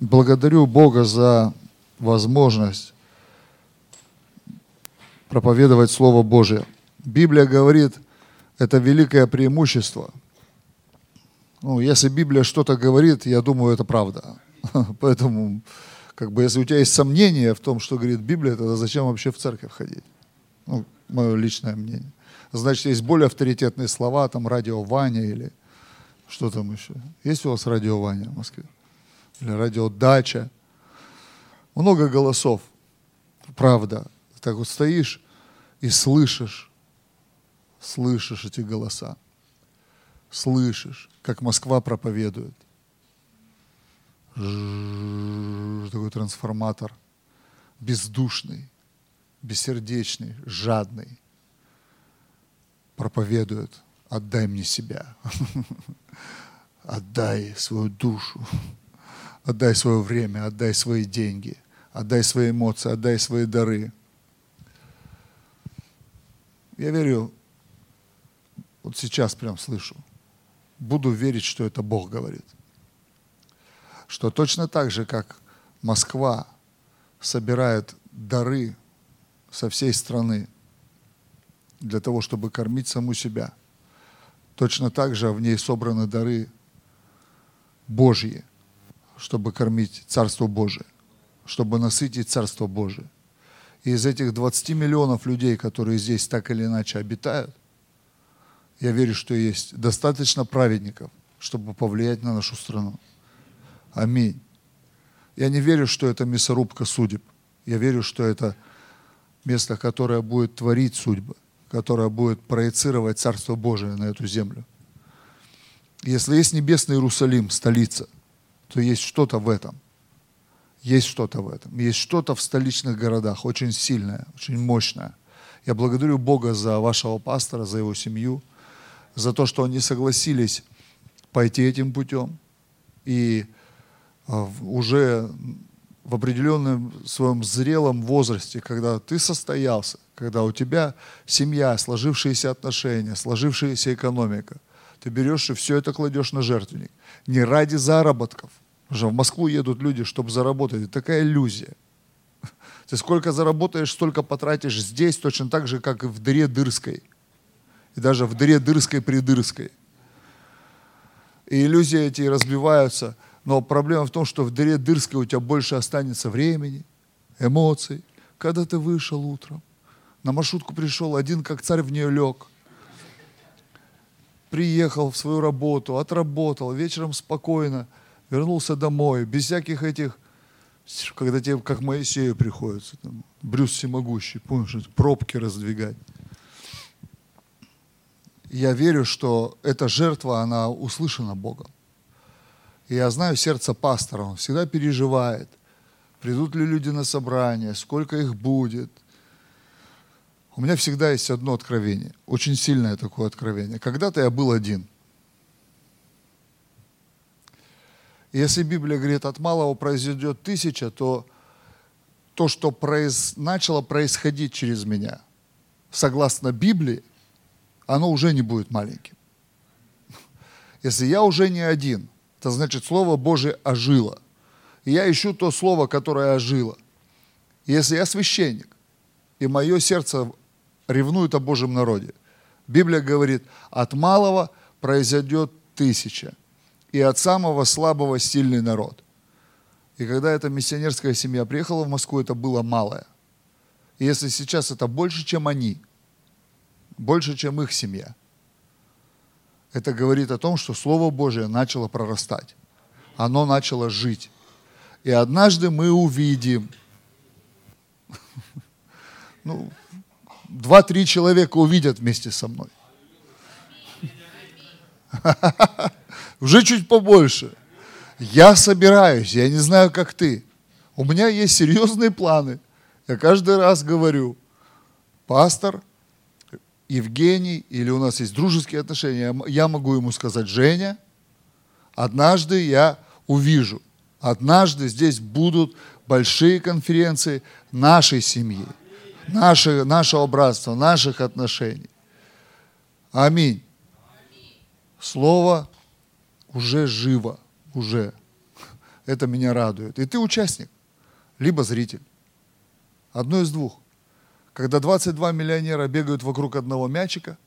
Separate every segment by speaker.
Speaker 1: благодарю Бога за возможность проповедовать Слово Божие. Библия говорит, это великое преимущество. Ну, если Библия что-то говорит, я думаю, это правда. Поэтому, как бы, если у тебя есть сомнения в том, что говорит Библия, тогда зачем вообще в церковь ходить? Ну, мое личное мнение. Значит, есть более авторитетные слова, там радио Ваня или что там еще. Есть у вас радио Ваня в Москве? Или радио Дача? Много голосов. Правда. Так вот стоишь и слышишь, слышишь эти голоса. Слышишь, как Москва проповедует. Такой трансформатор. Бездушный, бессердечный, жадный проповедует, отдай мне себя, отдай свою душу, отдай свое время, отдай свои деньги, отдай свои эмоции, отдай свои дары. Я верю, вот сейчас прям слышу, буду верить, что это Бог говорит. Что точно так же, как Москва собирает дары со всей страны – для того, чтобы кормить саму себя. Точно так же в ней собраны дары Божьи, чтобы кормить Царство Божие, чтобы насытить Царство Божие. И из этих 20 миллионов людей, которые здесь так или иначе обитают, я верю, что есть достаточно праведников, чтобы повлиять на нашу страну. Аминь. Я не верю, что это мясорубка судеб. Я верю, что это место, которое будет творить судьбы которая будет проецировать Царство Божие на эту землю. Если есть небесный Иерусалим, столица, то есть что-то в этом. Есть что-то в этом. Есть что-то в столичных городах, очень сильное, очень мощное. Я благодарю Бога за вашего пастора, за его семью, за то, что они согласились пойти этим путем. И а, уже в определенном своем зрелом возрасте, когда ты состоялся, когда у тебя семья, сложившиеся отношения, сложившаяся экономика, ты берешь и все это кладешь на жертвенник. Не ради заработков. Потому в Москву едут люди, чтобы заработать. Это такая иллюзия. Ты сколько заработаешь, столько потратишь здесь, точно так же, как и в дыре дырской. И даже в дыре дырской придырской. И иллюзии эти разбиваются. Но проблема в том, что в дыре дырской у тебя больше останется времени, эмоций. Когда ты вышел утром, на маршрутку пришел, один как царь в нее лег. Приехал в свою работу, отработал, вечером спокойно, вернулся домой, без всяких этих, когда тебе, как Моисею приходится, там, Брюс всемогущий, помнишь, пробки раздвигать. Я верю, что эта жертва, она услышана Богом. И я знаю сердце пастора, он всегда переживает, придут ли люди на собрание, сколько их будет – у меня всегда есть одно откровение, очень сильное такое откровение. Когда-то я был один. И если Библия говорит, от малого произойдет тысяча, то то, что произ... начало происходить через меня, согласно Библии, оно уже не будет маленьким. Если я уже не один, это значит, Слово Божие ожило. И я ищу то Слово, которое ожило. Если я священник, и мое сердце ревнуют о Божьем народе. Библия говорит, от малого произойдет тысяча, и от самого слабого сильный народ. И когда эта миссионерская семья приехала в Москву, это было малое. И если сейчас это больше, чем они, больше, чем их семья, это говорит о том, что Слово Божие начало прорастать. Оно начало жить. И однажды мы увидим, ну, два-три человека увидят вместе со мной. Уже чуть побольше. Я собираюсь, я не знаю, как ты. У меня есть серьезные планы. Я каждый раз говорю, пастор, Евгений, или у нас есть дружеские отношения, я могу ему сказать, Женя, однажды я увижу, однажды здесь будут большие конференции нашей семьи наше, нашего братства, наших отношений. Аминь. Слово уже живо, уже. Это меня радует. И ты участник, либо зритель. Одно из двух. Когда 22 миллионера бегают вокруг одного мячика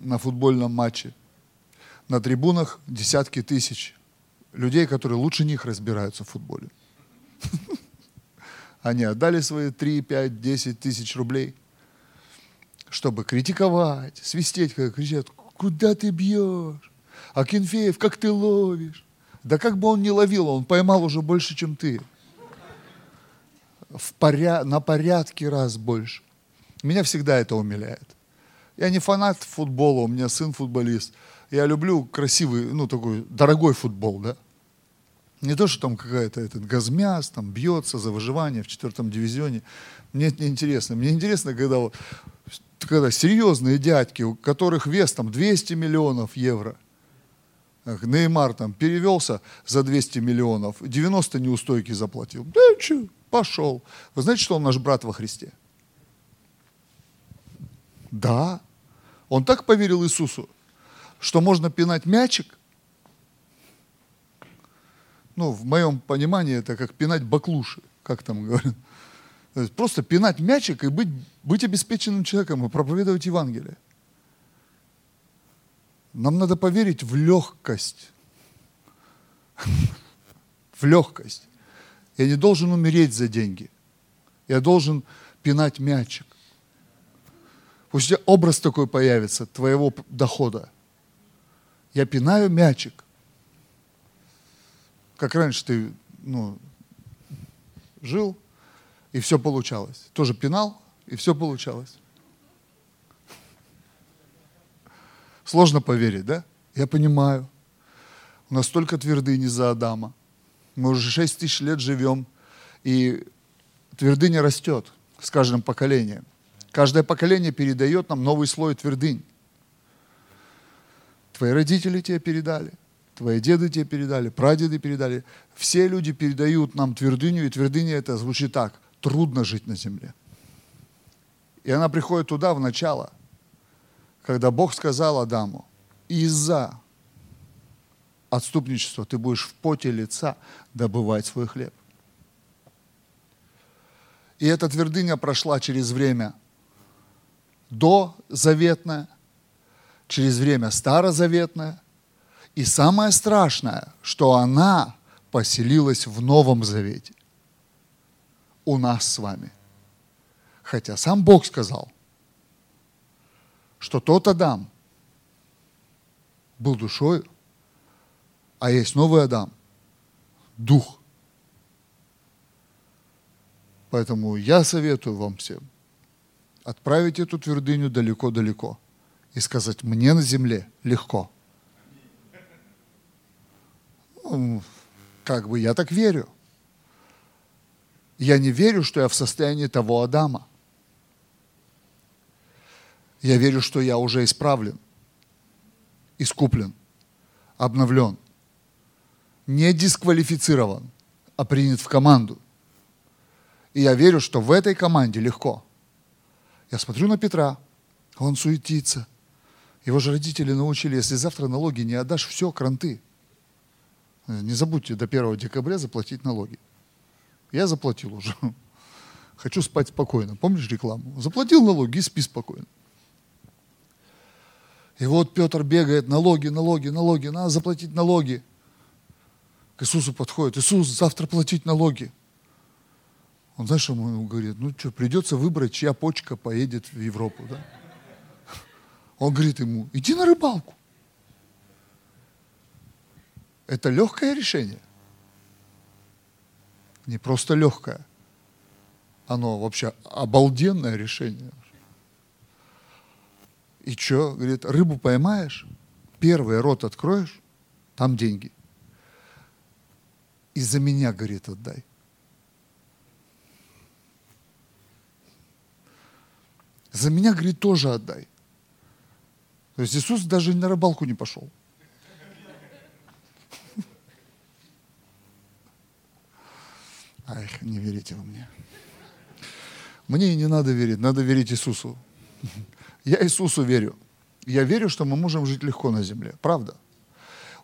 Speaker 1: на футбольном матче, на трибунах десятки тысяч людей, которые лучше них разбираются в футболе. Они отдали свои 3, 5, 10 тысяч рублей, чтобы критиковать, свистеть, как кричат, куда ты бьешь? А Кенфеев, как ты ловишь? Да как бы он не ловил, он поймал уже больше, чем ты. В поря... На порядке раз больше. Меня всегда это умиляет. Я не фанат футбола, у меня сын футболист. Я люблю красивый, ну такой дорогой футбол, да. Не то, что там какая-то этот газмяс, там бьется за выживание в четвертом дивизионе. Мне это не интересно. Мне интересно, когда, вот, когда серьезные дядьки, у которых вес там 200 миллионов евро, Неймар там перевелся за 200 миллионов, 90 неустойки заплатил. Да что, пошел. Вы знаете, что он наш брат во Христе? Да. Он так поверил Иисусу, что можно пинать мячик – ну, в моем понимании, это как пинать баклуши, как там говорят. Просто пинать мячик и быть, быть обеспеченным человеком и проповедовать Евангелие. Нам надо поверить в легкость. В легкость. Я не должен умереть за деньги. Я должен пинать мячик. Пусть у тебя образ такой появится, твоего дохода. Я пинаю мячик как раньше ты ну, жил, и все получалось. Тоже пинал, и все получалось. Сложно поверить, да? Я понимаю. У нас столько твердыни за Адама. Мы уже 6 тысяч лет живем, и твердыня растет с каждым поколением. Каждое поколение передает нам новый слой твердынь. Твои родители тебе передали – твои деды тебе передали, прадеды передали. Все люди передают нам твердыню, и твердыня это звучит так. Трудно жить на земле. И она приходит туда, в начало, когда Бог сказал Адаму, из-за отступничества ты будешь в поте лица добывать свой хлеб. И эта твердыня прошла через время до заветное, через время старозаветное, и самое страшное, что она поселилась в Новом Завете. У нас с вами. Хотя сам Бог сказал, что тот Адам был душой, а есть новый Адам, дух. Поэтому я советую вам всем отправить эту твердыню далеко-далеко и сказать, мне на земле легко – как бы я так верю. Я не верю, что я в состоянии того Адама. Я верю, что я уже исправлен, искуплен, обновлен, не дисквалифицирован, а принят в команду. И я верю, что в этой команде легко. Я смотрю на Петра, он суетится. Его же родители научили, если завтра налоги не отдашь, все, кранты. Не забудьте до 1 декабря заплатить налоги. Я заплатил уже. Хочу спать спокойно. Помнишь рекламу? Заплатил налоги и спи спокойно. И вот Петр бегает, налоги, налоги, налоги, надо заплатить налоги. К Иисусу подходит, Иисус, завтра платить налоги. Он, знаешь, ему говорит? Ну что, придется выбрать, чья почка поедет в Европу, да? Он говорит ему, иди на рыбалку. Это легкое решение. Не просто легкое. Оно вообще обалденное решение. И что? Говорит, рыбу поймаешь, первый рот откроешь, там деньги. И за меня, говорит, отдай. За меня, говорит, тоже отдай. То есть Иисус даже на рыбалку не пошел. Ах, не верите вы мне. Мне не надо верить, надо верить Иисусу. Я Иисусу верю. Я верю, что мы можем жить легко на земле. Правда.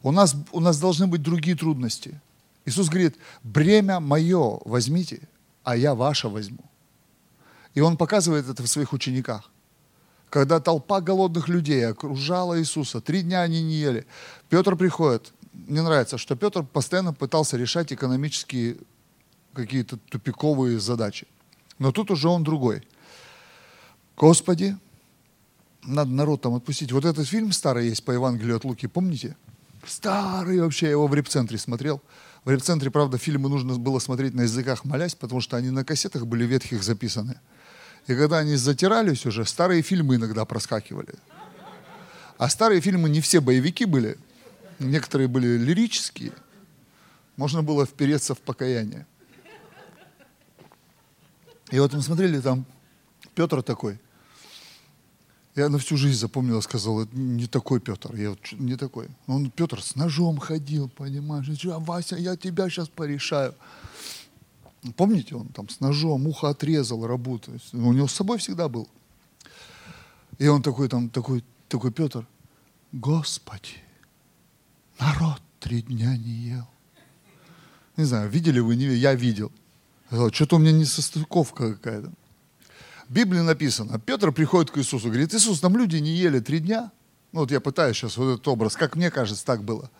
Speaker 1: У нас, у нас должны быть другие трудности. Иисус говорит, бремя мое возьмите, а я ваше возьму. И Он показывает это в своих учениках. Когда толпа голодных людей окружала Иисуса, три дня они не ели. Петр приходит. Мне нравится, что Петр постоянно пытался решать экономические какие-то тупиковые задачи. Но тут уже он другой. Господи, надо народ там отпустить. Вот этот фильм старый есть по Евангелию от Луки, помните? Старый вообще, я его в репцентре смотрел. В репцентре, правда, фильмы нужно было смотреть на языках молясь, потому что они на кассетах были ветхих записаны. И когда они затирались уже, старые фильмы иногда проскакивали. А старые фильмы не все боевики были. Некоторые были лирические. Можно было впереться в покаяние. И вот мы смотрели, там Петр такой. Я на всю жизнь запомнил, сказал, не такой Петр, я вот не такой. Он Петр с ножом ходил, понимаешь, а Вася, я тебя сейчас порешаю. Помните, он там с ножом ухо отрезал, работает. У него с собой всегда был. И он такой там, такой, такой Петр, Господи, народ три дня не ел. Не знаю, видели вы, не видели, я видел. Что-то у меня не состыковка какая-то. В Библии написано, Петр приходит к Иисусу, говорит, Иисус, нам люди не ели три дня. Ну вот я пытаюсь сейчас вот этот образ, как мне кажется, так было.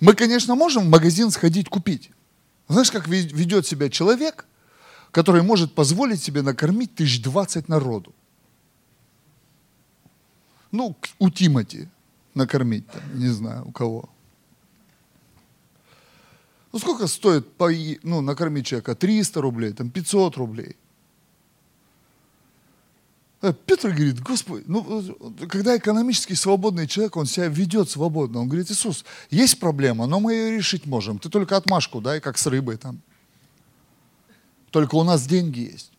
Speaker 1: Мы, конечно, можем в магазин сходить купить. Знаешь, как ведет себя человек, который может позволить себе накормить тысяч двадцать народу? Ну, у Тимати накормить, там, не знаю, у кого. Ну, сколько стоит по, ну, накормить человека? 300 рублей, там 500 рублей. А Петр говорит, Господи, ну, когда экономически свободный человек, он себя ведет свободно. Он говорит, Иисус, есть проблема, но мы ее решить можем. Ты только отмашку дай, как с рыбой там. Только у нас деньги есть.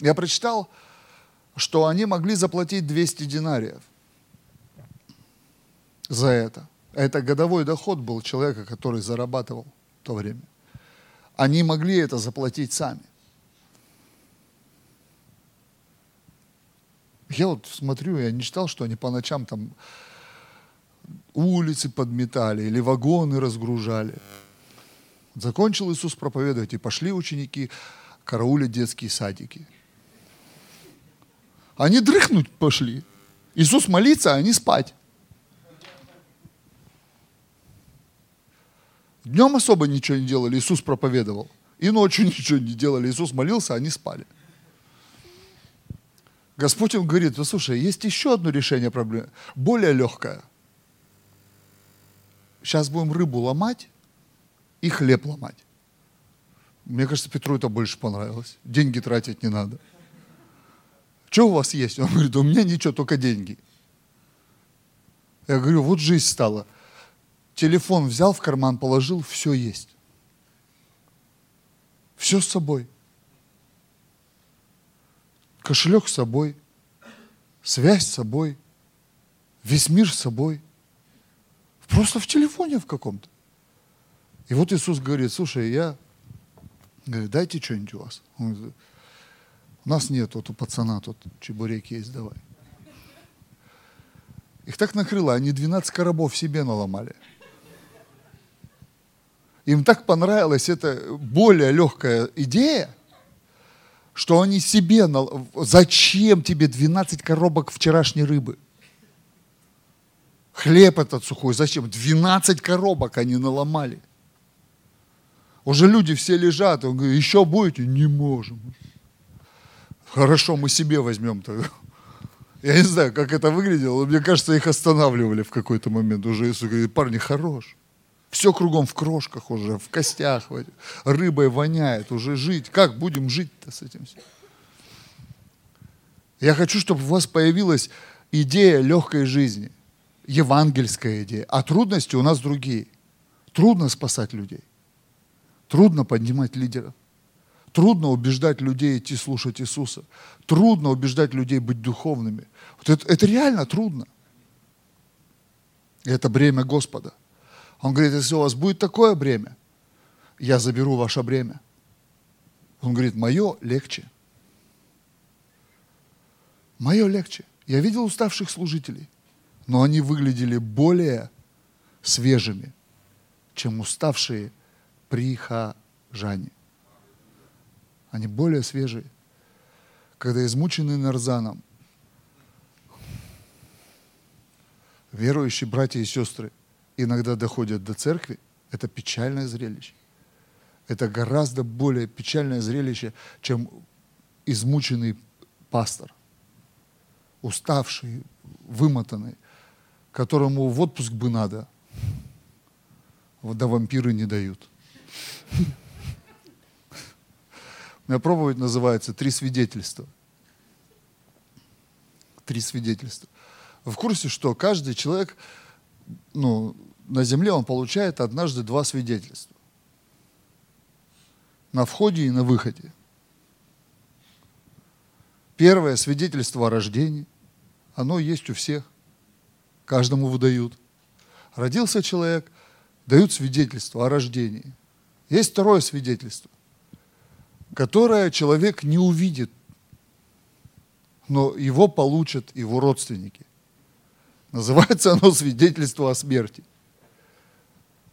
Speaker 1: Я прочитал, что они могли заплатить 200 динариев за это. Это годовой доход был человека, который зарабатывал то время. Они могли это заплатить сами. Я вот смотрю, я не читал, что они по ночам там улицы подметали или вагоны разгружали. Закончил Иисус проповедовать, и пошли ученики караулить детские садики. Они дрыхнуть пошли. Иисус молиться, а они спать. Днем особо ничего не делали, Иисус проповедовал. И ночью ничего не делали, Иисус молился, а они спали. Господь им говорит, ну слушай, есть еще одно решение проблемы, более легкое. Сейчас будем рыбу ломать и хлеб ломать. Мне кажется, Петру это больше понравилось. Деньги тратить не надо. Что у вас есть? Он говорит, у меня ничего, только деньги. Я говорю, вот жизнь стала. Телефон взял в карман, положил, все есть. Все с собой кошелек с собой, связь с собой, весь мир с собой. Просто в телефоне в каком-то. И вот Иисус говорит, слушай, я, говорит, дайте что-нибудь у вас. Он говорит, у нас нет, вот у пацана тут чебуреки есть, давай. Их так накрыло, они 12 коробов себе наломали. Им так понравилась эта более легкая идея, что они себе... Зачем тебе 12 коробок вчерашней рыбы? Хлеб этот сухой, зачем? 12 коробок они наломали. Уже люди все лежат, он говорит, еще будете? Не можем. Хорошо, мы себе возьмем тогда. Я не знаю, как это выглядело, мне кажется, их останавливали в какой-то момент. Уже Иисус говорит, парни, хорош. Все кругом в крошках уже, в костях, рыбой воняет, уже жить. Как будем жить-то с этим всем? Я хочу, чтобы у вас появилась идея легкой жизни, евангельская идея. А трудности у нас другие. Трудно спасать людей. Трудно поднимать лидеров. Трудно убеждать людей идти слушать Иисуса. Трудно убеждать людей быть духовными. Вот это, это реально трудно. И это бремя Господа – он говорит, если у вас будет такое бремя, я заберу ваше бремя. Он говорит, мое легче. Мое легче. Я видел уставших служителей, но они выглядели более свежими, чем уставшие прихожане. Они более свежие. Когда измученный нарзаном, верующие братья и сестры иногда доходят до церкви, это печальное зрелище. Это гораздо более печальное зрелище, чем измученный пастор, уставший, вымотанный, которому в отпуск бы надо, да вампиры не дают. У меня проповедь называется «Три свидетельства». Три свидетельства. В курсе, что каждый человек ну, на земле он получает однажды два свидетельства. На входе и на выходе. Первое свидетельство о рождении, оно есть у всех. Каждому выдают. Родился человек, дают свидетельство о рождении. Есть второе свидетельство, которое человек не увидит, но его получат его родственники. Называется оно свидетельство о смерти.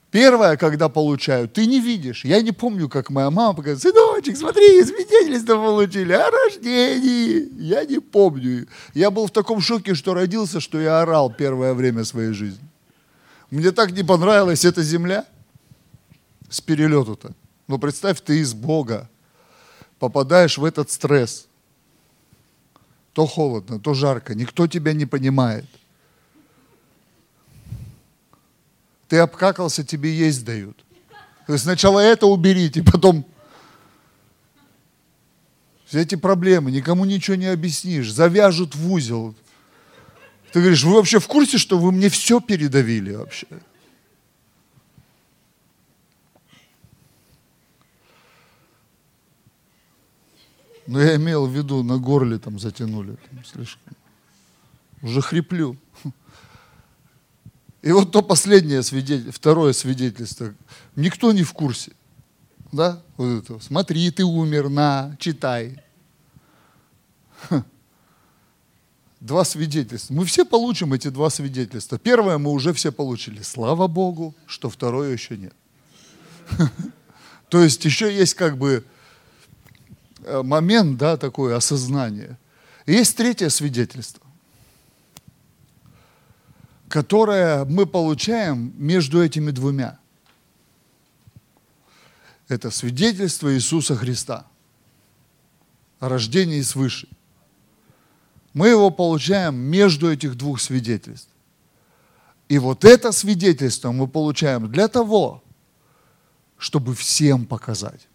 Speaker 1: Первое, когда получаю, ты не видишь. Я не помню, как моя мама показывает, сыночек, смотри, свидетельство получили о рождении. Я не помню. Я был в таком шоке, что родился, что я орал первое время своей жизни. Мне так не понравилась эта земля с перелету-то. Но ну, представь, ты из Бога попадаешь в этот стресс. То холодно, то жарко, никто тебя не понимает. Ты обкакался, тебе есть дают. То есть сначала это уберите, потом все эти проблемы, никому ничего не объяснишь, завяжут в узел. Ты говоришь, вы вообще в курсе, что вы мне все передавили вообще? Но я имел в виду, на горле там затянули там, слишком. Уже хриплю. И вот то последнее свидетельство, второе свидетельство. Никто не в курсе. Да? Вот это. Смотри, ты умер, на, читай. Два свидетельства. Мы все получим эти два свидетельства. Первое мы уже все получили. Слава Богу, что второе еще нет. То есть еще есть как бы э, момент, да, такое осознание. есть третье свидетельство которое мы получаем между этими двумя. Это свидетельство Иисуса Христа о рождении свыше. Мы его получаем между этих двух свидетельств. И вот это свидетельство мы получаем для того, чтобы всем показать.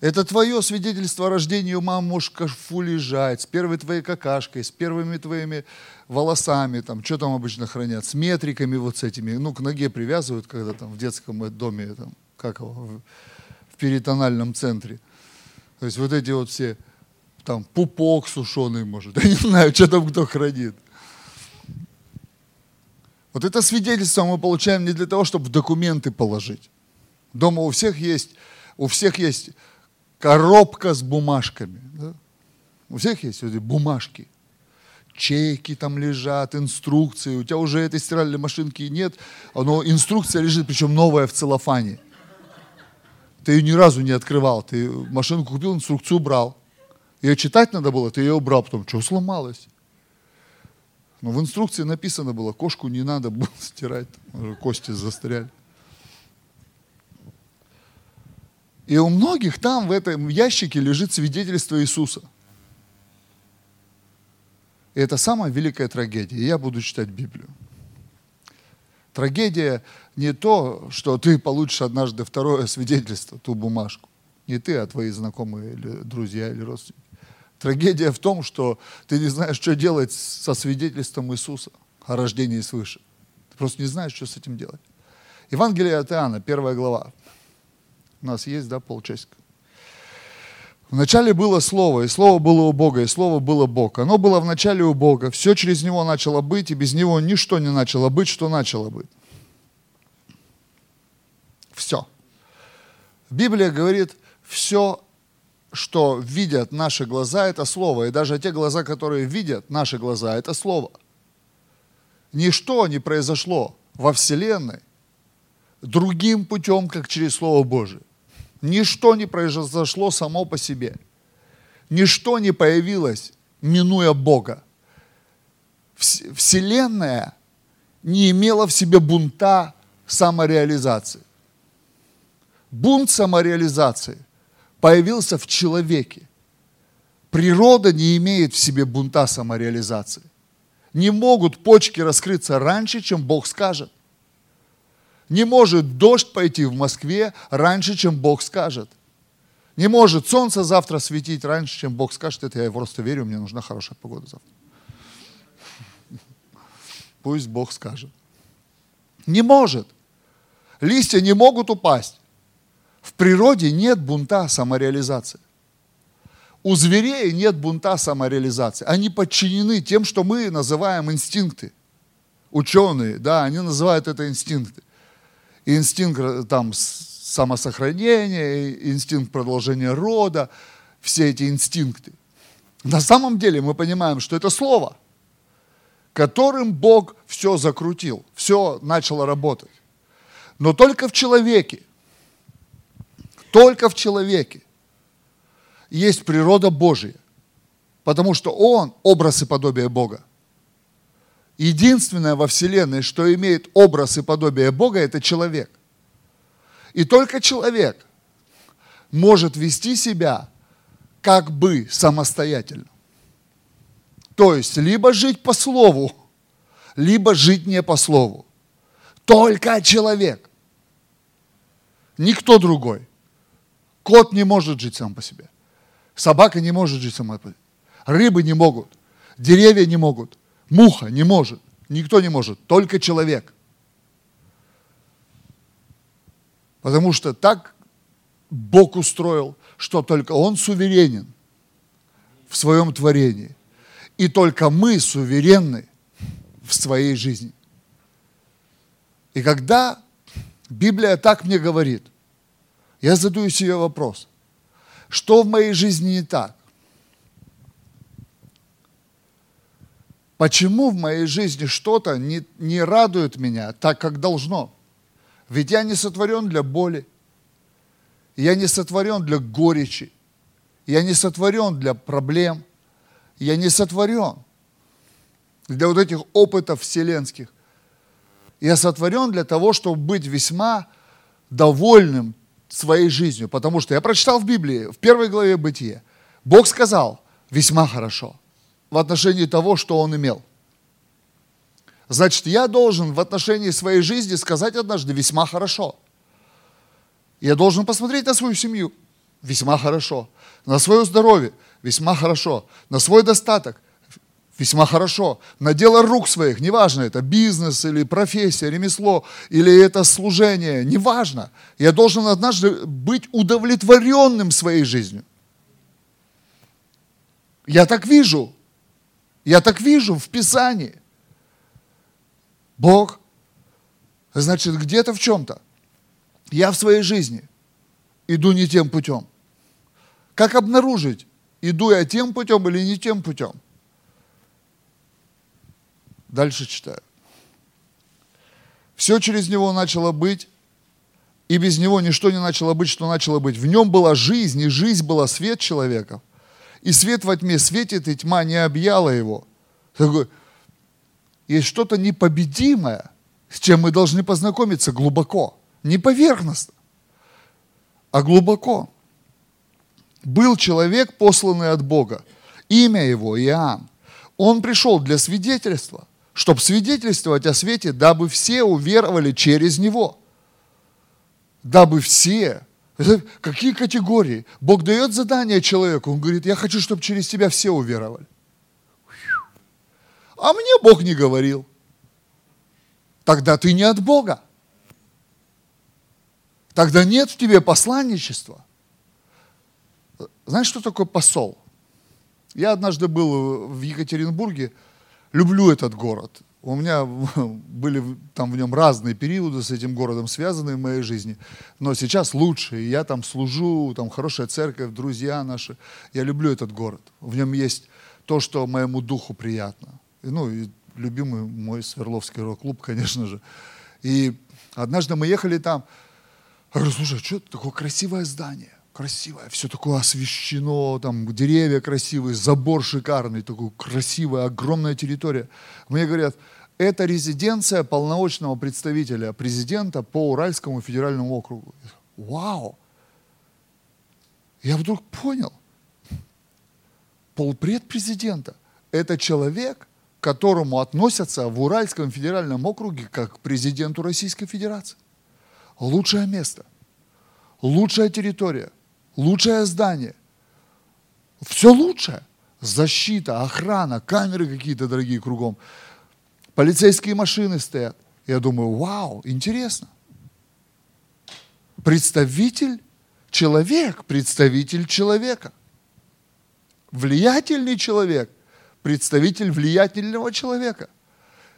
Speaker 1: Это твое свидетельство о рождении у мамы может в кашфу лежать, с первой твоей какашкой, с первыми твоими волосами, там, что там обычно хранят, с метриками вот с этими, ну, к ноге привязывают, когда там в детском доме, там, как его, в перитональном центре. То есть вот эти вот все, там, пупок сушеный, может, я не знаю, что там кто хранит. Вот это свидетельство мы получаем не для того, чтобы в документы положить. Дома у всех есть, у всех есть коробка с бумажками. Да? У всех есть эти бумажки. Чеки там лежат, инструкции. У тебя уже этой стиральной машинки нет, но инструкция лежит, причем новая в целлофане. Ты ее ни разу не открывал. Ты машинку купил, инструкцию убрал. Ее читать надо было, ты ее убрал. Потом, что сломалось? Но в инструкции написано было, кошку не надо было стирать, кости застряли. И у многих там в этом ящике лежит свидетельство Иисуса. И это самая великая трагедия. Я буду читать Библию. Трагедия не то, что ты получишь однажды второе свидетельство, ту бумажку. Не ты, а твои знакомые или друзья или родственники. Трагедия в том, что ты не знаешь, что делать со свидетельством Иисуса о рождении свыше. Ты просто не знаешь, что с этим делать. Евангелие от Иоанна, первая глава. У нас есть, да, полчасика. Вначале было Слово, и Слово было у Бога, и Слово было Бог. Оно было вначале у Бога, все через Него начало быть, и без Него ничто не начало быть, что начало быть. Все. Библия говорит, все, что видят наши глаза, это Слово. И даже те глаза, которые видят наши глаза, это Слово. ничто не произошло во Вселенной другим путем, как через Слово Божие. Ничто не произошло само по себе. Ничто не появилось, минуя Бога. Вселенная не имела в себе бунта самореализации. Бунт самореализации появился в человеке. Природа не имеет в себе бунта самореализации. Не могут почки раскрыться раньше, чем Бог скажет. Не может дождь пойти в Москве раньше, чем Бог скажет. Не может солнце завтра светить раньше, чем Бог скажет. Это я просто верю, мне нужна хорошая погода завтра. Пусть Бог скажет. Не может. Листья не могут упасть. В природе нет бунта самореализации. У зверей нет бунта самореализации. Они подчинены тем, что мы называем инстинкты. Ученые, да, они называют это инстинкты. Инстинкт э, там самосохранения, инстинкт продолжения рода, все эти инстинкты. На самом деле мы понимаем, что это слово, которым Бог все закрутил, все начало работать. Но только в человеке, только в человеке есть природа Божия, потому что Он образ и подобие Бога. Единственное во Вселенной, что имеет образ и подобие Бога, это человек. И только человек может вести себя как бы самостоятельно. То есть, либо жить по слову, либо жить не по слову. Только человек. Никто другой. Кот не может жить сам по себе. Собака не может жить сама. Рыбы не могут. Деревья не могут. Муха не может. Никто не может. Только человек. Потому что так Бог устроил, что только Он суверенен в своем творении. И только мы суверенны в своей жизни. И когда Библия так мне говорит, я задаю себе вопрос, что в моей жизни не так? Почему в моей жизни что-то не, не радует меня так, как должно? Ведь я не сотворен для боли, я не сотворен для горечи, я не сотворен для проблем, я не сотворен для вот этих опытов вселенских. Я сотворен для того, чтобы быть весьма довольным своей жизнью, потому что я прочитал в Библии, в первой главе Бытия, Бог сказал, весьма хорошо, в отношении того, что Он имел. Значит, я должен в отношении своей жизни сказать однажды весьма хорошо. Я должен посмотреть на свою семью весьма хорошо, на свое здоровье весьма хорошо, на свой достаток весьма хорошо. На дело рук своих, неважно, это бизнес или профессия, ремесло, или это служение, неважно. Я должен однажды быть удовлетворенным своей жизнью. Я так вижу. Я так вижу в Писании. Бог, значит, где-то в чем-то. Я в своей жизни иду не тем путем. Как обнаружить, иду я тем путем или не тем путем? Дальше читаю. Все через него начало быть, и без него ничто не начало быть, что начало быть. В нем была жизнь, и жизнь была свет человека. И свет во тьме светит, и тьма не объяла его. Есть что-то непобедимое, с чем мы должны познакомиться глубоко. Не поверхностно, а глубоко. Был человек, посланный от Бога. Имя его Иоанн. Он пришел для свидетельства чтобы свидетельствовать о свете, дабы все уверовали через него. Дабы все. Это какие категории? Бог дает задание человеку, он говорит, я хочу, чтобы через тебя все уверовали. А мне Бог не говорил. Тогда ты не от Бога. Тогда нет в тебе посланничества. Знаешь, что такое посол? Я однажды был в Екатеринбурге, люблю этот город. У меня были там в нем разные периоды с этим городом связанные в моей жизни, но сейчас лучше. Я там служу, там хорошая церковь, друзья наши. Я люблю этот город. В нем есть то, что моему духу приятно. Ну, и любимый мой Свердловский рок-клуб, конечно же. И однажды мы ехали там, я говорю, слушай, что это такое красивое здание? Красивое, все такое освещено, там деревья красивые, забор шикарный, такой красивая, огромная территория. Мне говорят, это резиденция полномочного представителя президента по Уральскому федеральному округу. Вау! Я вдруг понял, полпред президента – это человек, к которому относятся в Уральском федеральном округе как к президенту Российской Федерации. Лучшее место, лучшая территория, лучшее здание. Все лучшее. Защита, охрана, камеры какие-то дорогие кругом. Полицейские машины стоят. Я думаю, вау, интересно. Представитель, человек, представитель человека. Влиятельный человек, представитель влиятельного человека.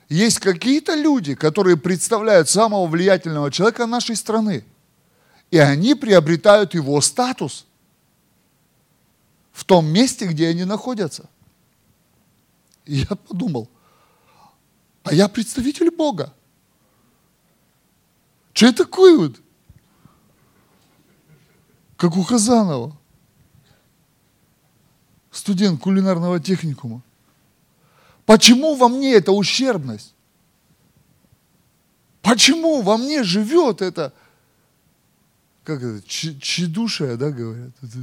Speaker 1: Есть какие-то люди, которые представляют самого влиятельного человека нашей страны. И они приобретают его статус в том месте, где они находятся. И я подумал, а я представитель Бога. Что я такой вот? Как у Хазанова, студент кулинарного техникума. Почему во мне эта ущербность? Почему во мне живет это, как это, чедушая, да, говорят, это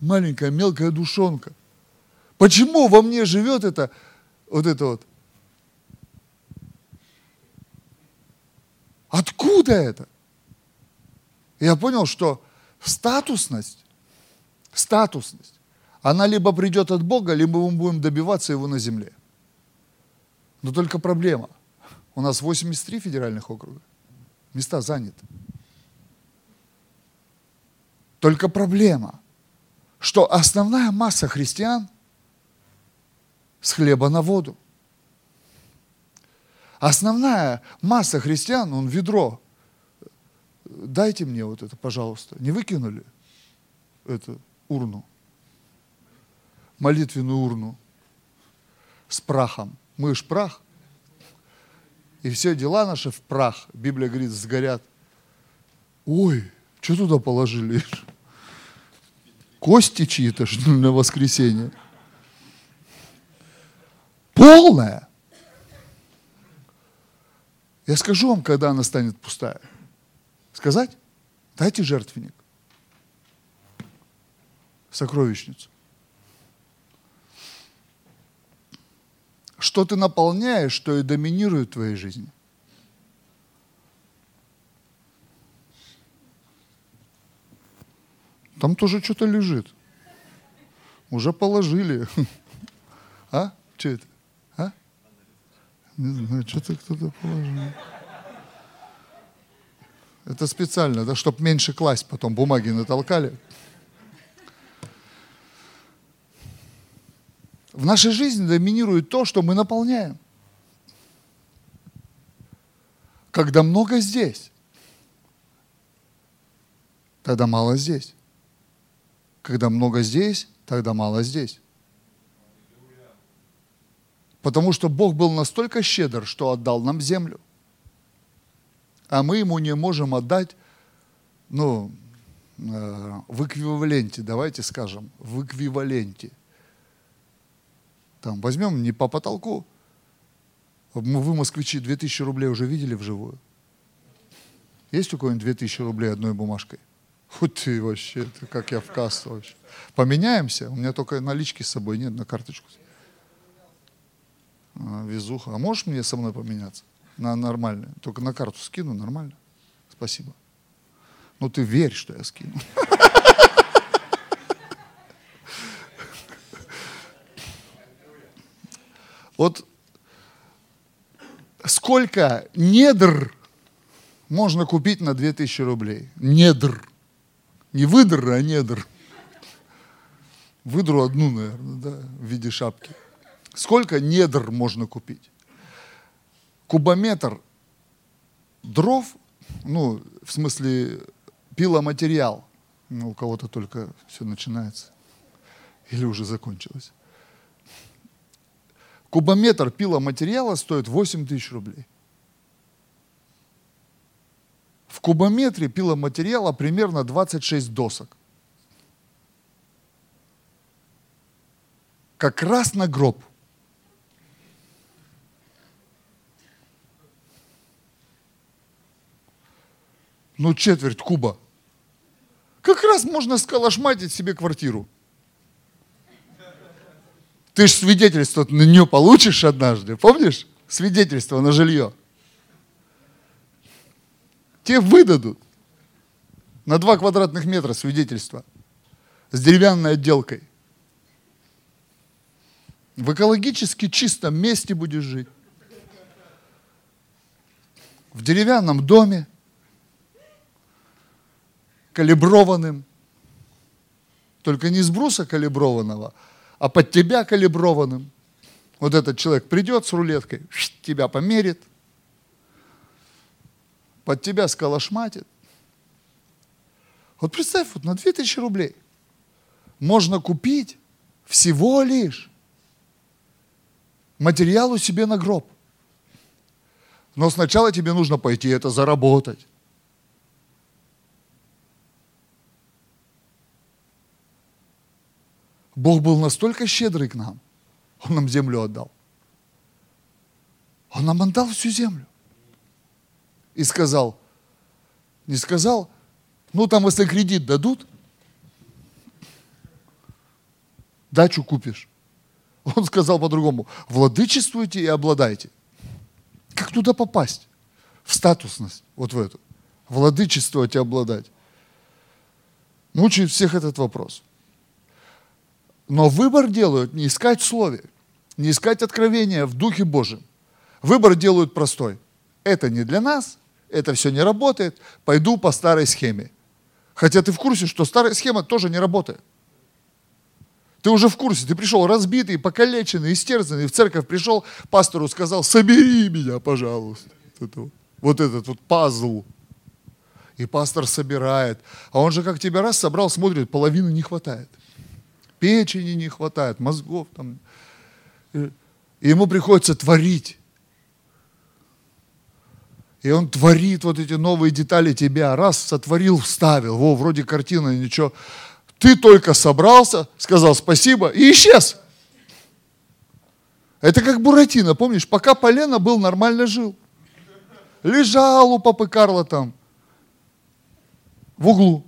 Speaker 1: маленькая мелкая душонка? Почему во мне живет это, вот это вот? Откуда это? Я понял, что статусность, статусность, она либо придет от Бога, либо мы будем добиваться его на земле. Но только проблема. У нас 83 федеральных округа. Места заняты. Только проблема, что основная масса христиан с хлеба на воду. Основная масса христиан, он ведро. Дайте мне вот это, пожалуйста. Не выкинули эту урну? Молитвенную урну с прахом мы ж прах. И все дела наши в прах. Библия говорит, сгорят. Ой, что туда положили? Кости чьи-то на воскресенье. Полная. Я скажу вам, когда она станет пустая. Сказать? Дайте жертвенник. Сокровищницу. что ты наполняешь, что и доминирует в твоей жизни. Там тоже что-то лежит. Уже положили. А? Что это? А? Не знаю, что-то кто-то положил. Это специально, да, чтобы меньше класть, потом бумаги натолкали. В нашей жизни доминирует то, что мы наполняем. Когда много здесь, тогда мало здесь. Когда много здесь, тогда мало здесь. Потому что Бог был настолько щедр, что отдал нам землю. А мы ему не можем отдать, ну, э, в эквиваленте, давайте скажем, в эквиваленте – там, возьмем не по потолку. Вы, москвичи, 2000 рублей уже видели вживую? Есть у кого-нибудь 2000 рублей одной бумажкой? Фу ты вообще, это как я в кассу вообще. Поменяемся? У меня только налички с собой нет на карточку. А, везуха. А можешь мне со мной поменяться? На нормально. Только на карту скину, нормально. Спасибо. Ну ты верь, что я скину. Вот сколько недр можно купить на 2000 рублей? Недр. Не выдр, а недр. Выдру одну, наверное, да, в виде шапки. Сколько недр можно купить? Кубометр дров, ну, в смысле, пиломатериал. Ну, у кого-то только все начинается. Или уже закончилось Кубометр пиломатериала стоит 8 тысяч рублей. В кубометре пиломатериала примерно 26 досок. Как раз на гроб. Ну, четверть куба. Как раз можно сколошматить себе квартиру. Ты же свидетельство на нее получишь однажды, помнишь? Свидетельство на жилье. Тебе выдадут на два квадратных метра свидетельство с деревянной отделкой. В экологически чистом месте будешь жить. В деревянном доме, калиброванным. Только не с бруса калиброванного, а под тебя калиброванным. Вот этот человек придет с рулеткой, тебя померит, под тебя сколошматит. Вот представь, вот на 2000 рублей можно купить всего лишь материалу себе на гроб. Но сначала тебе нужно пойти это заработать. Бог был настолько щедрый к нам, Он нам землю отдал. Он нам отдал всю землю. И сказал, не сказал, ну там если кредит дадут, дачу купишь. Он сказал по-другому, владычествуйте и обладайте. Как туда попасть? В статусность, вот в эту. Владычествовать и обладать. Мучает всех этот вопрос. Но выбор делают не искать в Слове, не искать откровения в Духе Божьем. Выбор делают простой. Это не для нас, это все не работает, пойду по старой схеме. Хотя ты в курсе, что старая схема тоже не работает. Ты уже в курсе, ты пришел разбитый, покалеченный, истерзанный, в церковь пришел, пастору сказал, собери меня, пожалуйста. Вот этот вот пазл. И пастор собирает. А он же как тебя раз собрал, смотрит, половины не хватает печени не хватает, мозгов там. И ему приходится творить. И он творит вот эти новые детали тебя. Раз сотворил, вставил. Во, вроде картина, ничего. Ты только собрался, сказал спасибо и исчез. Это как Буратино, помнишь? Пока Полена был, нормально жил. Лежал у папы Карла там, в углу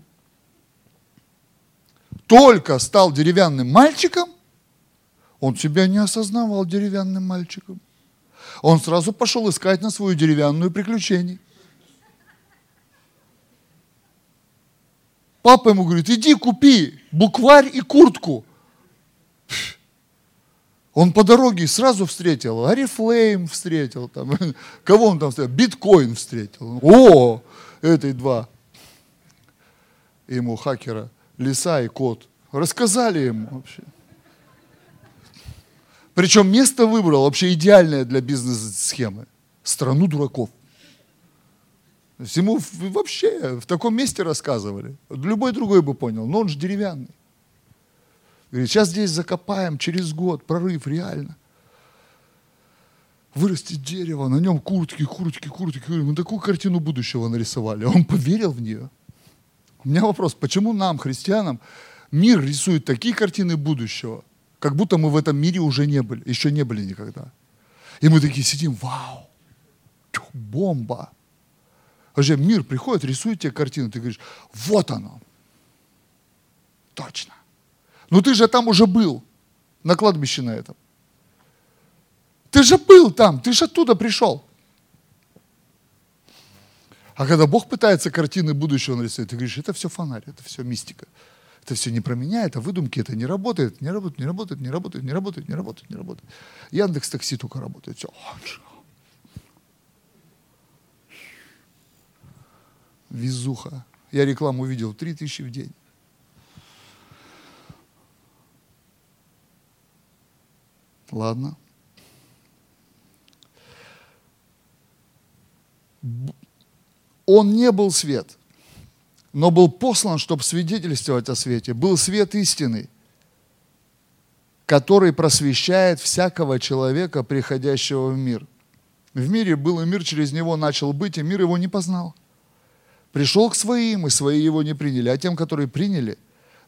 Speaker 1: только стал деревянным мальчиком, он себя не осознавал деревянным мальчиком. Он сразу пошел искать на свою деревянную приключение. Папа ему говорит, иди купи букварь и куртку. Он по дороге сразу встретил, Арифлейм встретил, там, кого он там встретил, биткоин встретил. О, эти два ему хакера лиса и кот. Рассказали ему вообще. Причем место выбрал вообще идеальное для бизнес-схемы. Страну дураков. То есть ему вообще в таком месте рассказывали. Любой другой бы понял, но он же деревянный. Говорит, сейчас здесь закопаем, через год, прорыв, реально. Вырастет дерево, на нем куртки, куртки, куртки. Мы такую картину будущего нарисовали. Он поверил в нее. У меня вопрос, почему нам, христианам, мир рисует такие картины будущего, как будто мы в этом мире уже не были, еще не были никогда. И мы такие сидим, вау, бомба. Вообще мир приходит, рисует тебе картину, ты говоришь, вот оно. Точно. Ну ты же там уже был, на кладбище на этом. Ты же был там, ты же оттуда пришел. А когда Бог пытается картины будущего нарисовать, ты говоришь, это все фонарь, это все мистика. Это все не про меня, это выдумки, это не работает, не работает, не работает, не работает, не работает, не работает, не работает. Яндекс Такси только работает. Все. Везуха. Я рекламу видел, 3000 в день. Ладно он не был свет, но был послан, чтобы свидетельствовать о свете. Был свет истины. который просвещает всякого человека, приходящего в мир. В мире был и мир через него начал быть, и мир его не познал. Пришел к своим, и свои его не приняли, а тем, которые приняли,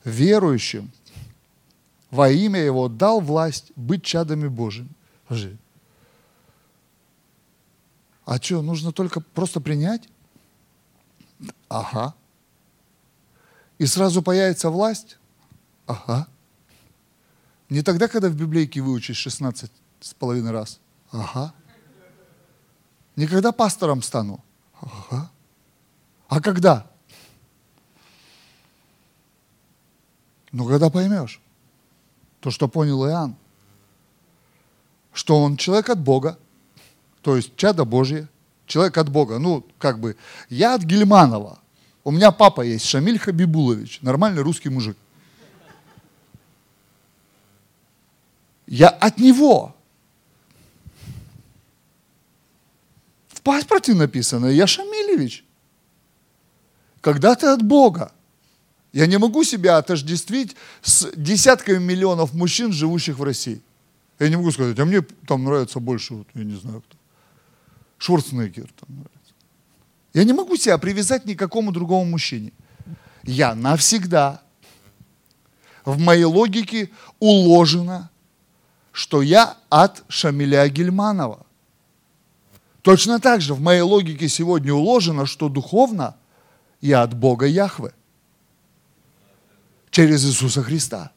Speaker 1: верующим, во имя его дал власть быть чадами Божьими. А что, нужно только просто принять? Ага. И сразу появится власть? Ага. Не тогда, когда в библейке выучишь 16 с половиной раз. Ага. Не когда пастором стану. Ага. А когда? Ну, когда поймешь. То, что понял Иоанн. Что он человек от Бога. То есть чадо Божье. Человек от Бога. Ну, как бы, я от Гельманова. У меня папа есть, Шамиль Хабибулович. Нормальный русский мужик. Я от него. В паспорте написано, я Шамилевич. Когда ты от Бога. Я не могу себя отождествить с десятками миллионов мужчин, живущих в России. Я не могу сказать, а мне там нравится больше, вот, я не знаю кто. Шварценеггер там нравится. Я не могу себя привязать ни к какому другому мужчине. Я навсегда в моей логике уложено что я от Шамиля Гельманова. Точно так же в моей логике сегодня уложено, что духовно я от Бога Яхве. Через Иисуса Христа.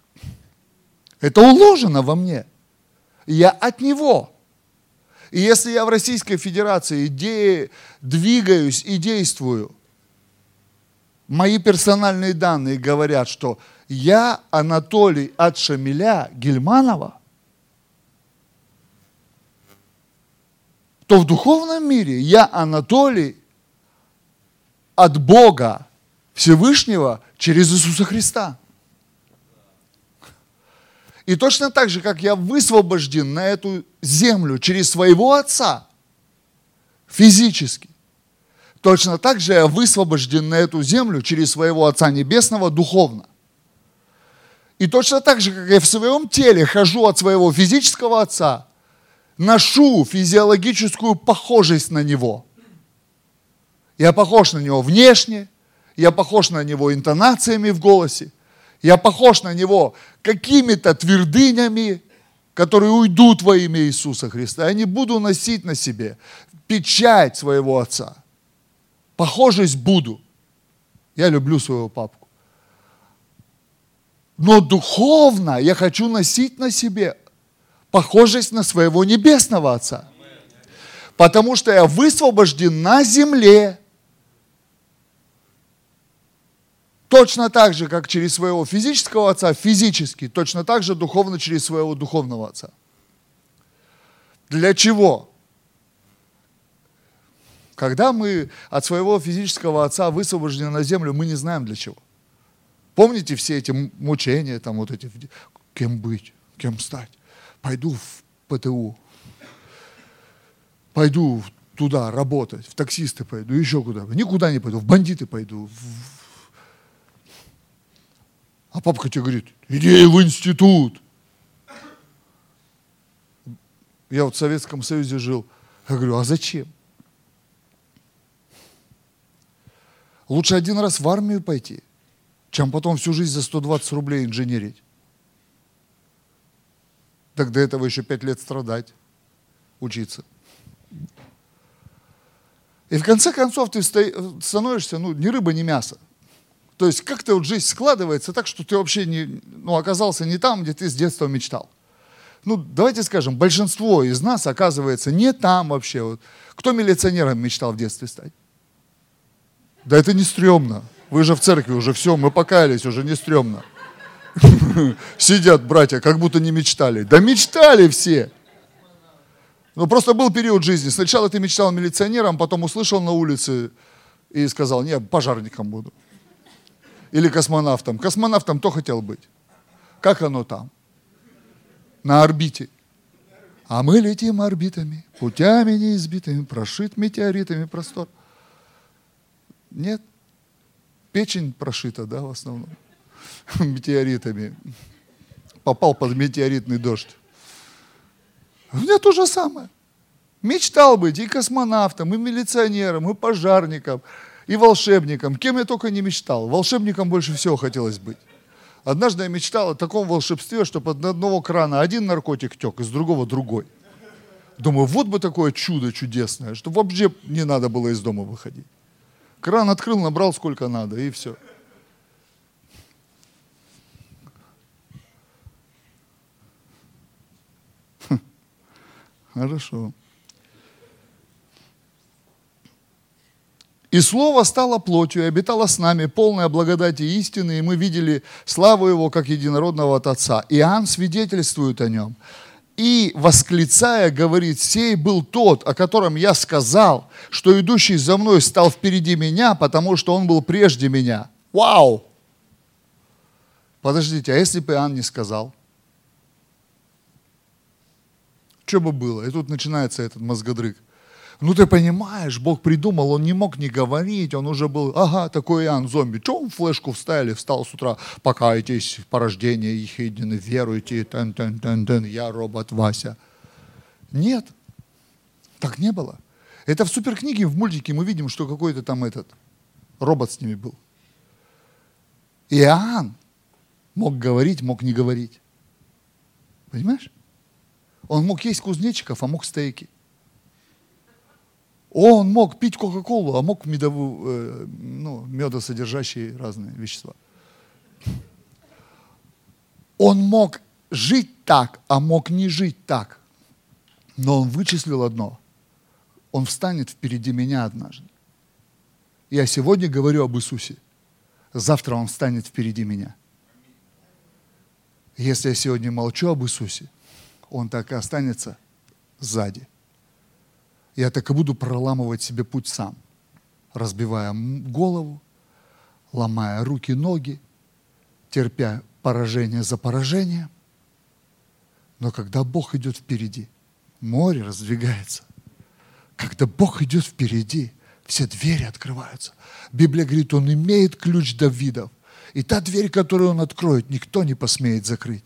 Speaker 1: Это уложено во мне. Я от Него. И если я в Российской Федерации де, двигаюсь и действую, мои персональные данные говорят, что я Анатолий от Шамиля Гельманова – то в духовном мире я Анатолий от Бога Всевышнего через Иисуса Христа. И точно так же, как я высвобожден на эту землю через своего Отца, физически, точно так же я высвобожден на эту землю через своего Отца Небесного духовно. И точно так же, как я в своем теле хожу от своего физического Отца ношу физиологическую похожесть на него. Я похож на него внешне, я похож на него интонациями в голосе, я похож на него какими-то твердынями, которые уйдут во имя Иисуса Христа. Я не буду носить на себе печать своего отца. Похожесть буду. Я люблю своего папку. Но духовно я хочу носить на себе похожесть на своего небесного Отца. Потому что я высвобожден на земле, точно так же, как через своего физического Отца, физически, точно так же духовно через своего духовного Отца. Для чего? Когда мы от своего физического отца высвобождены на землю, мы не знаем для чего. Помните все эти мучения, там вот эти, кем быть, кем стать? пойду в ПТУ, пойду туда работать, в таксисты пойду, еще куда. Никуда не пойду, в бандиты пойду. А папка тебе говорит, иди в институт. Я вот в Советском Союзе жил. Я говорю, а зачем? Лучше один раз в армию пойти, чем потом всю жизнь за 120 рублей инженерить. Так до этого еще пять лет страдать, учиться. И в конце концов ты становишься, ну, ни рыба, ни мясо. То есть как-то вот жизнь складывается так, что ты вообще не, ну, оказался не там, где ты с детства мечтал. Ну, давайте скажем, большинство из нас оказывается не там вообще. Вот. Кто милиционером мечтал в детстве стать? Да это не стрёмно. Вы же в церкви уже все, мы покаялись, уже не стрёмно. Сидят братья, как будто не мечтали. Да мечтали все. Но просто был период жизни. Сначала ты мечтал милиционером, потом услышал на улице и сказал, не, пожарником буду. Или космонавтом. Космонавтом кто хотел быть? Как оно там? На орбите. А мы летим орбитами, путями неизбитыми, прошит метеоритами простор. Нет. Печень прошита, да, в основном. метеоритами. попал под метеоритный дождь. У меня то же самое. Мечтал быть и космонавтом, и милиционером, и пожарником, и волшебником. Кем я только не мечтал. Волшебником больше всего хотелось быть. Однажды я мечтал о таком волшебстве, что под одного крана один наркотик тек, из другого другой. Думаю, вот бы такое чудо чудесное, что вообще не надо было из дома выходить. Кран открыл, набрал сколько надо, и все. Хм. Хорошо. И Слово стало плотью и обитало с нами, полное благодати истины, и мы видели славу Его, как единородного от Отца. Иоанн свидетельствует о Нем. И, восклицая, говорит, «Сей был тот, о котором я сказал, что идущий за мной стал впереди меня, потому что он был прежде меня». Вау! Подождите, а если бы Иоанн не сказал? Что бы было? И тут начинается этот мозгодрык. Ну ты понимаешь, Бог придумал, он не мог не говорить, он уже был, ага, такой Иоанн зомби. Че он флешку вставили, встал с утра, покайтесь, порождение их едины, веруйте, тен тен тен тен я робот Вася. Нет, так не было. Это в суперкниге, в мультике мы видим, что какой-то там этот робот с ними был. Иоанн мог говорить, мог не говорить. Понимаешь? Он мог есть кузнечиков, а мог стейки. Он мог пить Кока-Колу, а мог медовую, э, ну, медосодержащие разные вещества. Он мог жить так, а мог не жить так. Но он вычислил одно. Он встанет впереди меня однажды. Я сегодня говорю об Иисусе. Завтра он встанет впереди меня. Если я сегодня молчу об Иисусе, он так и останется сзади я так и буду проламывать себе путь сам, разбивая голову, ломая руки, ноги, терпя поражение за поражением. Но когда Бог идет впереди, море раздвигается. Когда Бог идет впереди, все двери открываются. Библия говорит, Он имеет ключ Давидов. И та дверь, которую Он откроет, никто не посмеет закрыть.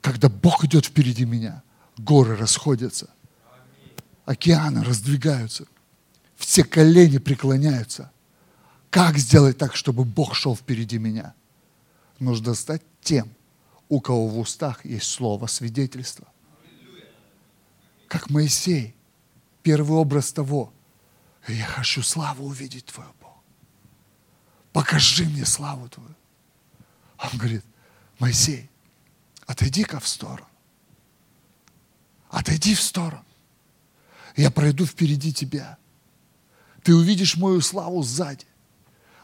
Speaker 1: Когда Бог идет впереди меня, горы расходятся, океаны раздвигаются, все колени преклоняются. Как сделать так, чтобы Бог шел впереди меня? Нужно стать тем, у кого в устах есть слово свидетельства. Как Моисей, первый образ того, я хочу славу увидеть Твою, Бог. Покажи мне славу Твою. Он говорит, Моисей, отойди-ка в сторону. Отойди в сторону. Я пройду впереди тебя. Ты увидишь мою славу сзади.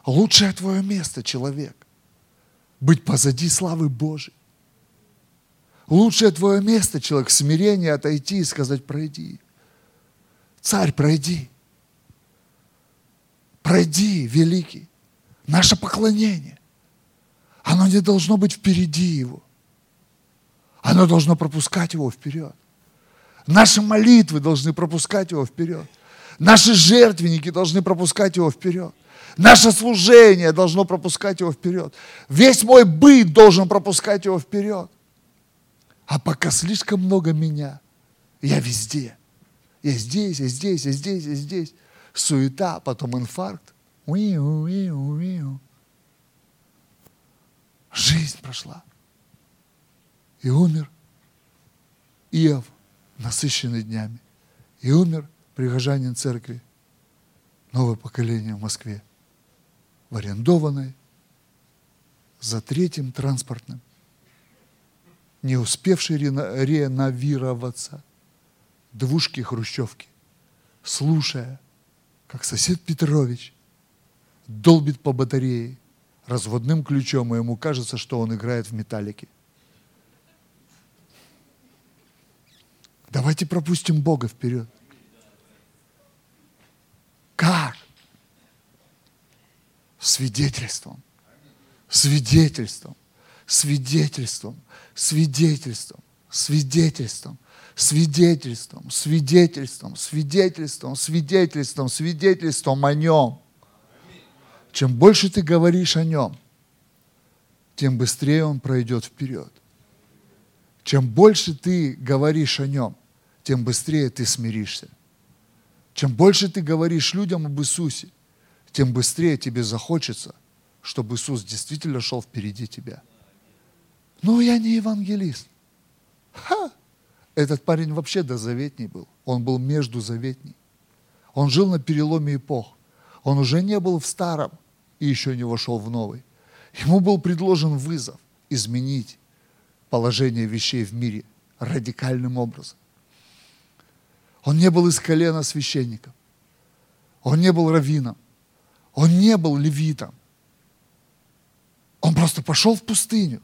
Speaker 1: Лучшее твое место, человек. Быть позади славы Божией. Лучшее твое место, человек, смирение отойти и сказать, пройди. Царь, пройди. Пройди, великий. Наше поклонение. Оно не должно быть впереди его. Оно должно пропускать его вперед. Наши молитвы должны пропускать его вперед. Наши жертвенники должны пропускать его вперед. Наше служение должно пропускать его вперед. Весь мой быт должен пропускать его вперед. А пока слишком много меня, я везде. Я здесь, я здесь, я здесь, я здесь. Суета, потом инфаркт. Жизнь прошла. И умер Иов насыщенный днями. И умер прихожанин церкви, новое поколение в Москве, в арендованной, за третьим транспортным, не успевший реновироваться, двушки хрущевки, слушая, как сосед Петрович долбит по батарее разводным ключом, и ему кажется, что он играет в металлике. Давайте пропустим Бога вперед. Как? Свидетельством. Свидетельством. Свидетельством. Свидетельством. Свидетельством свидетельством, свидетельством, свидетельством, свидетельством, свидетельством о нем. Чем больше ты говоришь о нем, тем быстрее он пройдет вперед. Чем больше ты говоришь о нем, тем быстрее ты смиришься. Чем больше ты говоришь людям об Иисусе, тем быстрее тебе захочется, чтобы Иисус действительно шел впереди тебя. Но я не евангелист. Ха! Этот парень вообще дозаветний был. Он был междузаветний. Он жил на переломе эпох. Он уже не был в старом и еще не вошел в новый. Ему был предложен вызов изменить положение вещей в мире радикальным образом. Он не был из колена священником. Он не был раввином. Он не был левитом. Он просто пошел в пустыню.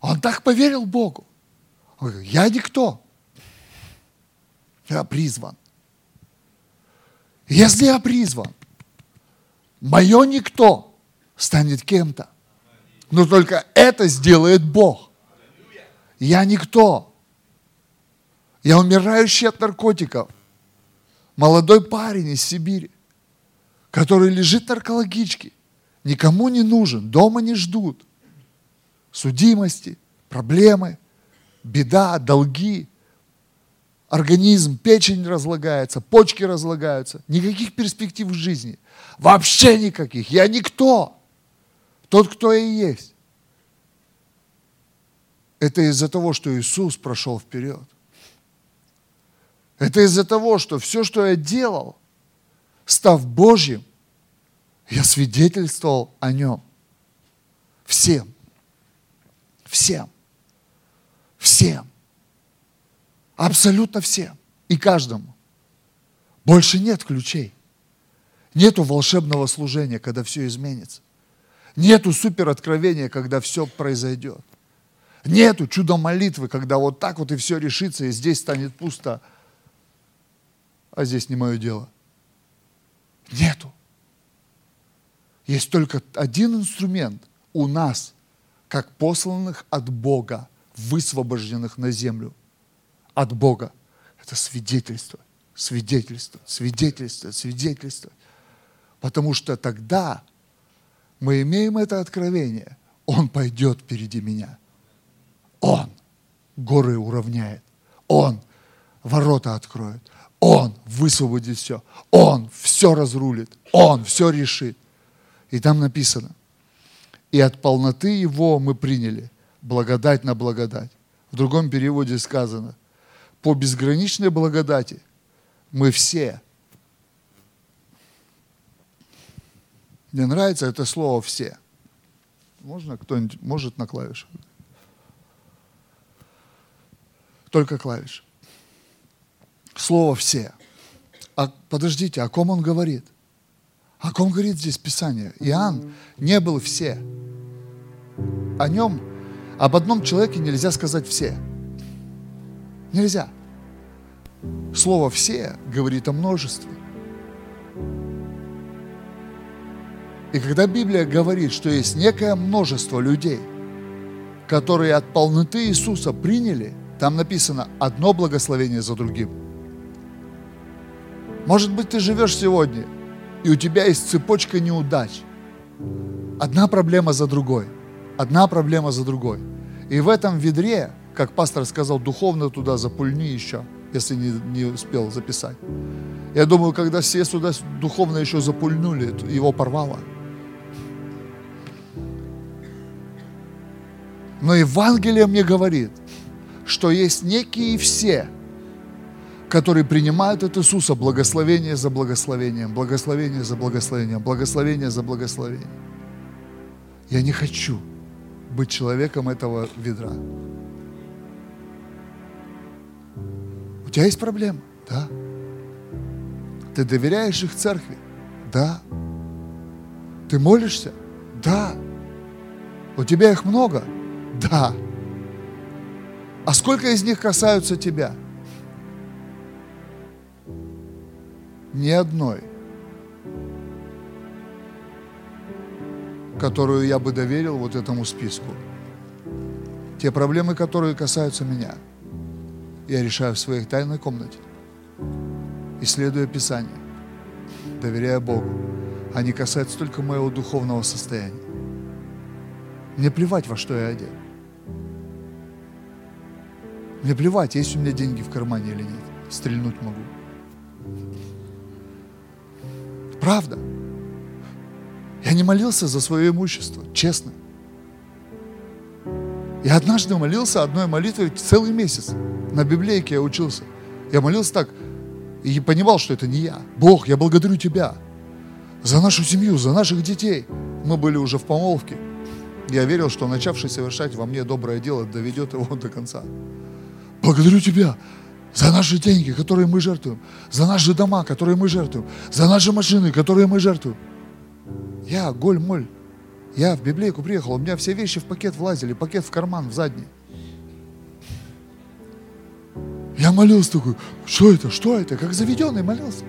Speaker 1: Он так поверил Богу. Он говорит, я никто. Я призван. Если я призван, мое никто станет кем-то. Но только это сделает Бог. Я никто. Я умирающий от наркотиков. Молодой парень из Сибири, который лежит в никому не нужен, дома не ждут. Судимости, проблемы, беда, долги, организм, печень разлагается, почки разлагаются. Никаких перспектив в жизни. Вообще никаких. Я никто. Тот, кто я и есть. Это из-за того, что Иисус прошел вперед. Это из-за того, что все, что я делал, став Божьим, я свидетельствовал о нем. Всем. Всем. Всем. Абсолютно всем. И каждому. Больше нет ключей. Нету волшебного служения, когда все изменится. Нету супер откровения, когда все произойдет. Нету чудо молитвы, когда вот так вот и все решится, и здесь станет пусто а здесь не мое дело. Нету. Есть только один инструмент у нас, как посланных от Бога, высвобожденных на землю. От Бога. Это свидетельство, свидетельство, свидетельство, свидетельство. Потому что тогда мы имеем это откровение. Он пойдет впереди меня. Он горы уравняет. Он ворота откроет. Он высвободит все. Он все разрулит. Он все решит. И там написано, и от полноты Его мы приняли благодать на благодать. В другом переводе сказано, по безграничной благодати мы все. Мне нравится это слово «все». Можно кто-нибудь, может на клавишу? Только клавиш слово «все». А подождите, о ком он говорит? О ком говорит здесь Писание? Иоанн не был все. О нем, об одном человеке нельзя сказать все. Нельзя. Слово «все» говорит о множестве. И когда Библия говорит, что есть некое множество людей, которые от полноты Иисуса приняли, там написано одно благословение за другим – может быть, ты живешь сегодня, и у тебя есть цепочка неудач. Одна проблема за другой. Одна проблема за другой. И в этом ведре, как пастор сказал, духовно туда запульни еще, если не, не успел записать. Я думаю, когда все сюда духовно еще запульнули, его порвало. Но Евангелие мне говорит, что есть некие все – которые принимают от Иисуса благословение за благословением, благословение за благословением, благословение за благословением. Я не хочу быть человеком этого ведра. У тебя есть проблема? Да. Ты доверяешь их церкви? Да. Ты молишься? Да. У тебя их много? Да. А сколько из них касаются тебя? Ни одной, которую я бы доверил вот этому списку. Те проблемы, которые касаются меня, я решаю в своей тайной комнате, исследуя Писание, доверяя Богу. Они касаются только моего духовного состояния. Мне плевать, во что я одет. Мне плевать, есть у меня деньги в кармане или нет. Стрельнуть могу. Правда. Я не молился за свое имущество, честно. Я однажды молился одной молитвой целый месяц. На библейке я учился. Я молился так и понимал, что это не я. Бог, я благодарю Тебя за нашу семью, за наших детей. Мы были уже в помолвке. Я верил, что начавший совершать во мне доброе дело доведет его до конца. Благодарю Тебя за наши деньги, которые мы жертвуем, за наши дома, которые мы жертвуем, за наши машины, которые мы жертвуем. Я, голь-моль, я в библейку приехал, у меня все вещи в пакет влазили, пакет в карман, в задний. Я молился такой, что это, что это, как заведенный молился.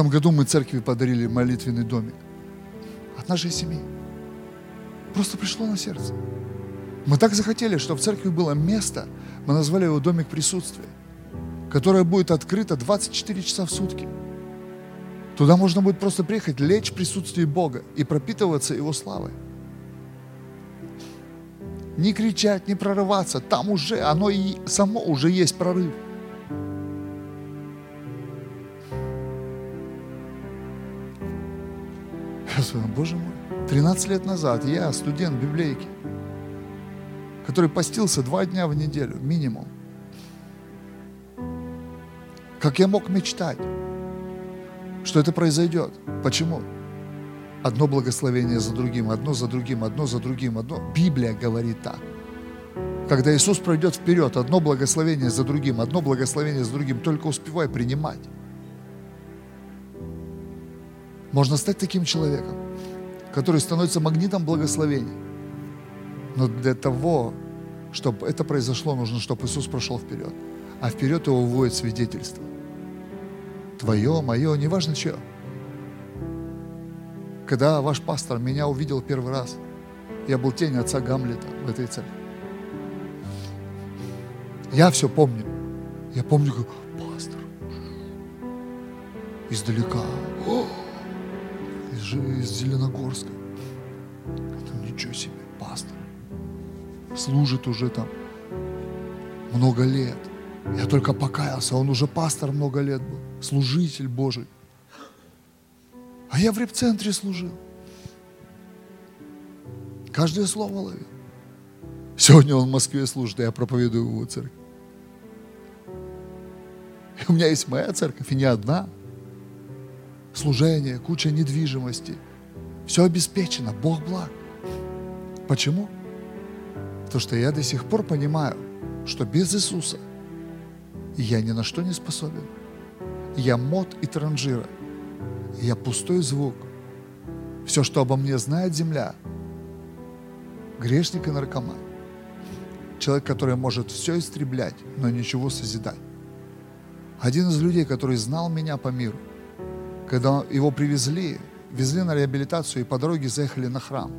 Speaker 1: Этом году мы церкви подарили молитвенный домик от нашей семьи. Просто пришло на сердце. Мы так захотели, чтобы в церкви было место, мы назвали его домик присутствия, которое будет открыто 24 часа в сутки. Туда можно будет просто приехать, лечь в присутствии Бога и пропитываться Его славой. Не кричать, не прорываться. Там уже, оно и само уже есть прорыв. Боже мой, 13 лет назад я, студент библейки, который постился два дня в неделю, минимум. Как я мог мечтать, что это произойдет? Почему? Одно благословение за другим, одно за другим, одно за другим, одно. Библия говорит так. Когда Иисус пройдет вперед, одно благословение за другим, одно благословение за другим, только успевай принимать. Можно стать таким человеком, который становится магнитом благословений. Но для того, чтобы это произошло, нужно, чтобы Иисус прошел вперед. А вперед его вводит свидетельство. Твое, мое, неважно чье. Когда ваш пастор меня увидел первый раз, я был тень отца Гамлета в этой церкви. Я все помню. Я помню, как пастор издалека. О! Из Зеленогорска. Это ничего себе, пастор. Служит уже там много лет. Я только покаялся, он уже пастор много лет был, служитель Божий. А я в репцентре служил. Каждое слово ловил. Сегодня он в Москве служит, а я проповедую его церковь. И у меня есть моя церковь, и не одна – служение, куча недвижимости. Все обеспечено, Бог благ. Почему? Потому что я до сих пор понимаю, что без Иисуса я ни на что не способен. Я мод и транжира. Я пустой звук. Все, что обо мне знает земля, грешник и наркоман. Человек, который может все истреблять, но ничего созидать. Один из людей, который знал меня по миру, когда его привезли, везли на реабилитацию и по дороге заехали на храм.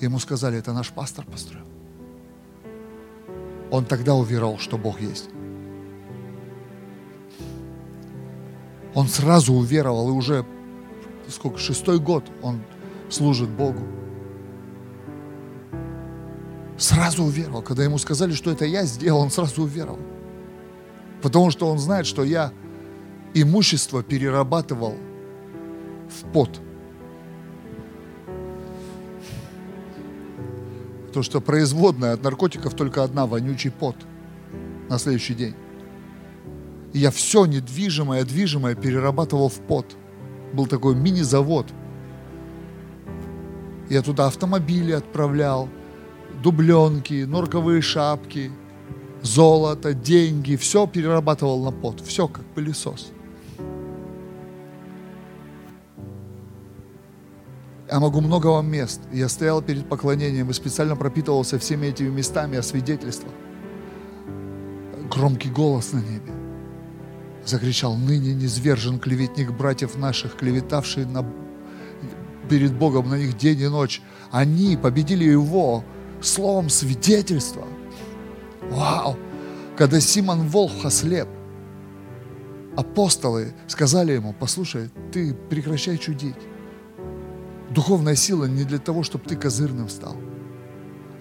Speaker 1: Ему сказали, это наш пастор построил. Он тогда уверовал, что Бог есть. Он сразу уверовал, и уже сколько, шестой год он служит Богу. Сразу уверовал. Когда ему сказали, что это я сделал, он сразу уверовал. Потому что он знает, что я имущество перерабатывал в пот. То, что производная от наркотиков только одна, вонючий пот на следующий день. И я все недвижимое, движимое перерабатывал в пот. Был такой мини-завод. Я туда автомобили отправлял, дубленки, норковые шапки, золото, деньги, все перерабатывал на пот, все как пылесос. Я могу много вам мест. Я стоял перед поклонением и специально пропитывался всеми этими местами, о свидетельствах. Громкий голос на небе закричал, ныне низвержен клеветник братьев наших, клеветавший на, перед Богом на них день и ночь. Они победили его словом свидетельства. Вау! Когда Симон Волх ослеп, апостолы сказали ему, послушай, ты прекращай чудить. Духовная сила не для того, чтобы ты козырным стал.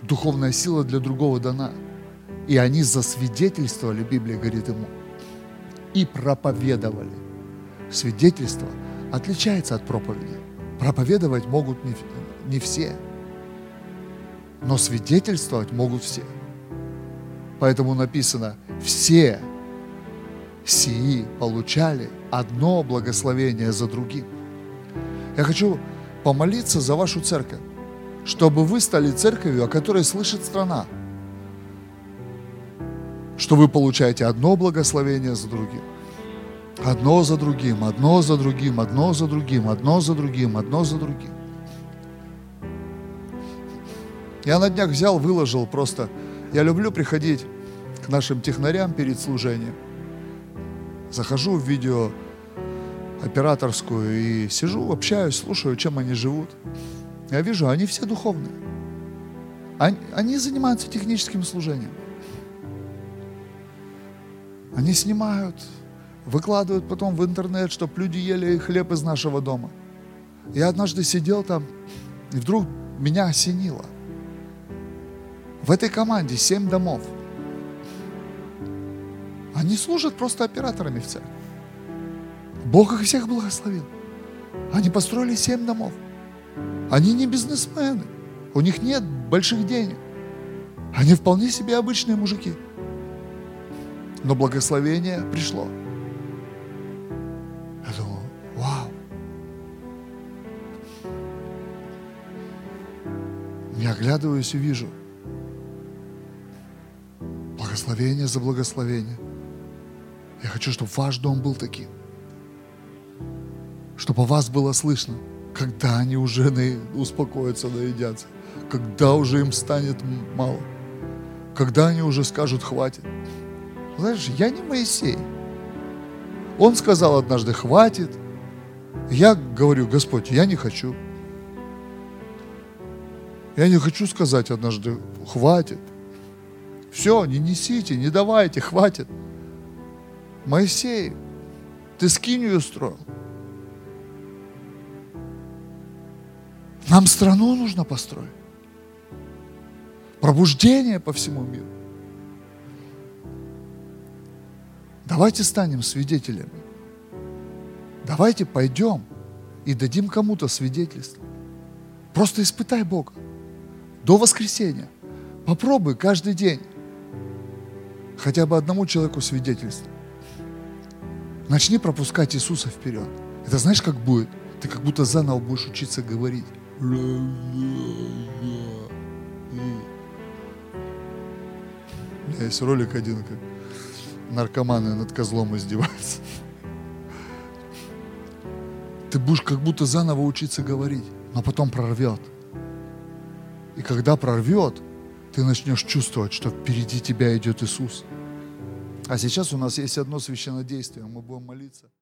Speaker 1: Духовная сила для другого дана. И они засвидетельствовали, Библия говорит ему, и проповедовали. Свидетельство отличается от проповеди. Проповедовать могут не, не все, но свидетельствовать могут все. Поэтому написано, все сии получали одно благословение за другим. Я хочу помолиться за вашу церковь, чтобы вы стали церковью, о которой слышит страна, что вы получаете одно благословение за другим. Одно за другим, одно за другим, одно за другим, одно за другим, одно за другим. Я на днях взял, выложил просто. Я люблю приходить к нашим технарям перед служением. Захожу в видео операторскую и сижу, общаюсь, слушаю, чем они живут. Я вижу, они все духовные. Они, они занимаются техническим служением. Они снимают, выкладывают потом в интернет, чтобы люди ели хлеб из нашего дома. Я однажды сидел там, и вдруг меня осенило. В этой команде семь домов. Они служат просто операторами в церкви. Бог их всех благословил. Они построили семь домов. Они не бизнесмены. У них нет больших денег. Они вполне себе обычные мужики. Но благословение пришло. Я думаю, вау. Я оглядываюсь и вижу. Благословение за благословение. Я хочу, чтобы ваш дом был таким чтобы вас было слышно, когда они уже успокоятся, наедятся, когда уже им станет мало, когда они уже скажут «хватит». Знаешь, я не Моисей. Он сказал однажды «хватит». Я говорю, Господь, я не хочу. Я не хочу сказать однажды «хватит». Все, не несите, не давайте, хватит. Моисей, ты скинию строил. Нам страну нужно построить. Пробуждение по всему миру. Давайте станем свидетелями. Давайте пойдем и дадим кому-то свидетельство. Просто испытай Бога. До воскресенья. Попробуй каждый день хотя бы одному человеку свидетельство. Начни пропускать Иисуса вперед. Это знаешь, как будет? Ты как будто заново будешь учиться говорить. У меня есть ролик один, как наркоманы над козлом издеваются. Ты будешь как будто заново учиться говорить, но потом прорвет. И когда прорвет, ты начнешь чувствовать, что впереди тебя идет Иисус. А сейчас у нас есть одно священное действие. Мы будем молиться.